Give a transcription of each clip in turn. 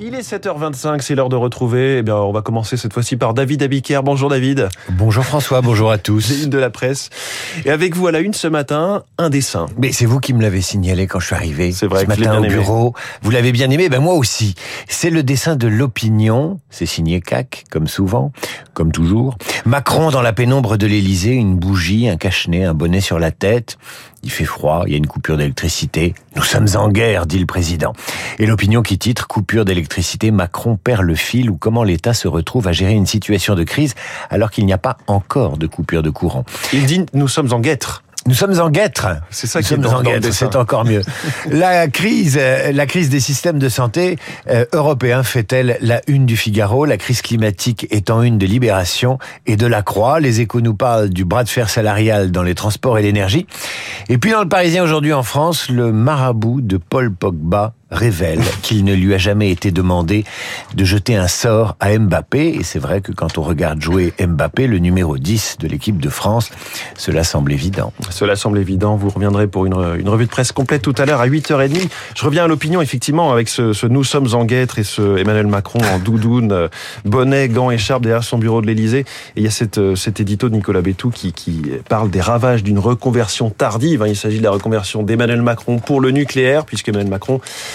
Il est 7h25, c'est l'heure de retrouver. Eh bien, on va commencer cette fois-ci par David Abiker. Bonjour David. Bonjour François, bonjour à tous. Une de la presse. Et avec vous à la une ce matin, un dessin. Mais c'est vous qui me l'avez signalé quand je suis arrivé. C'est vrai ce que matin bien au aimé. bureau. Vous l'avez bien aimé, ben moi aussi. C'est le dessin de l'opinion. C'est signé CAC, comme souvent, comme toujours. Macron dans la pénombre de l'Élysée, une bougie, un cache-nez, un bonnet sur la tête. Il fait froid, il y a une coupure d'électricité. Nous sommes en guerre, dit le président. Et l'opinion qui titre Coupure d'électricité, Macron perd le fil ou comment l'État se retrouve à gérer une situation de crise alors qu'il n'y a pas encore de coupure de courant. Il dit nous sommes en guêtre. Nous sommes en guêtre. C'est ça Nous qui est en guêtre, c'est encore mieux. La crise, euh, la crise des systèmes de santé euh, européens fait-elle la une du Figaro? La crise climatique en une de Libération et de La Croix. Les échos nous parlent du bras de fer salarial dans les transports et l'énergie. Et puis dans le Parisien aujourd'hui en France, le marabout de Paul Pogba révèle qu'il ne lui a jamais été demandé de jeter un sort à Mbappé. Et c'est vrai que quand on regarde jouer Mbappé, le numéro 10 de l'équipe de France, cela semble évident. Cela semble évident. Vous reviendrez pour une, une revue de presse complète tout à l'heure à 8h30. Je reviens à l'opinion, effectivement, avec ce, Nous sommes en guêtre et ce Emmanuel Macron en doudoune, euh, bonnet, gants, écharpe derrière son bureau de l'Élysée. Et il y a cette, euh, cet édito de Nicolas Bétou qui, qui parle des ravages d'une reconversion tardive. hein. Il s'agit de la reconversion d'Emmanuel Macron pour le nucléaire, puisque Emmanuel Macron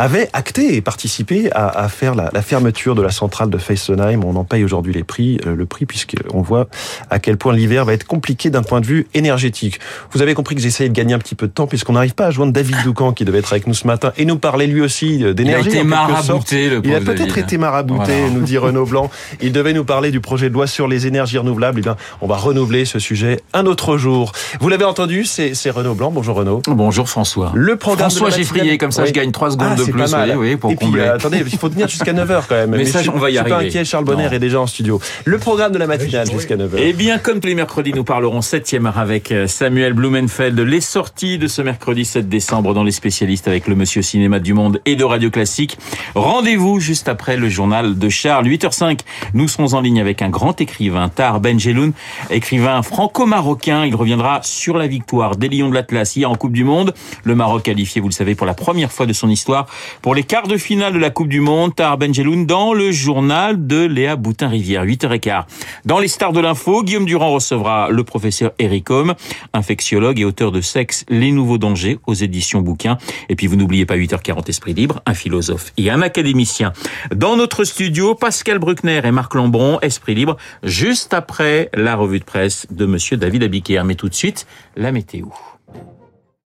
avait acté et participé à, à faire la, la fermeture de la centrale de Fessenheim. On en paye aujourd'hui les prix, euh, le prix, puisqu'on voit à quel point l'hiver va être compliqué d'un point de vue énergétique. Vous avez compris que j'essayais de gagner un petit peu de temps, puisqu'on n'arrive pas à joindre David Doucan, qui devait être avec nous ce matin, et nous parler lui aussi euh, Il a d'énergie. été marabouté, le Il a peut-être été marabouté, Voilà. nous dit Renaud Blanc. Il devait nous parler du projet de loi sur les énergies renouvelables. Eh bien, on va renouveler ce sujet un autre jour. Vous l'avez entendu, c'est Renaud Blanc. Bonjour Renaud. Bonjour François. Le programme François Geffrier, comme ça Oui. je gagne 3 secondes Ah, de c'est pas mal. oui, pour Et puis, euh, attendez, il faut tenir jusqu'à 9h quand même. Mais ça, je suis- on va y je suis pas arriver. inquiet, Charles Bonner Non. est déjà en studio. Le programme de la matinale jusqu'à 9h. Eh bien, comme tous les mercredis, nous parlerons 7e art avec euh, Samuel Blumenfeld. Les sorties de ce mercredi 7 décembre dans les spécialistes avec le Monsieur Cinéma du Monde et de Radio Classique. Rendez-vous juste après le journal de Charles. 8h05, nous serons en ligne avec un grand écrivain, Tar Benjeloun, écrivain franco-marocain. Il reviendra sur la victoire des Lions de l'Atlas hier en Coupe du Monde. Le Maroc qualifié, vous le savez, pour la première fois de son histoire pour les quarts de finale de la Coupe du Monde. Tar Benjeloun dans le journal de Léa Boutin-Rivière, 8h15. Dans les stars de l'info, Guillaume Durand recevra le professeur Eric Homme, infectiologue et auteur de Sexe, les nouveaux dangers aux éditions bouquins. Et puis vous n'oubliez pas 8h40 Esprit libre, un philosophe et un académicien. Dans notre studio, Pascal Bruckner et Marc Lambron, Esprit libre, juste après la revue de presse de monsieur David Abiquière. Mais tout de suite, la météo.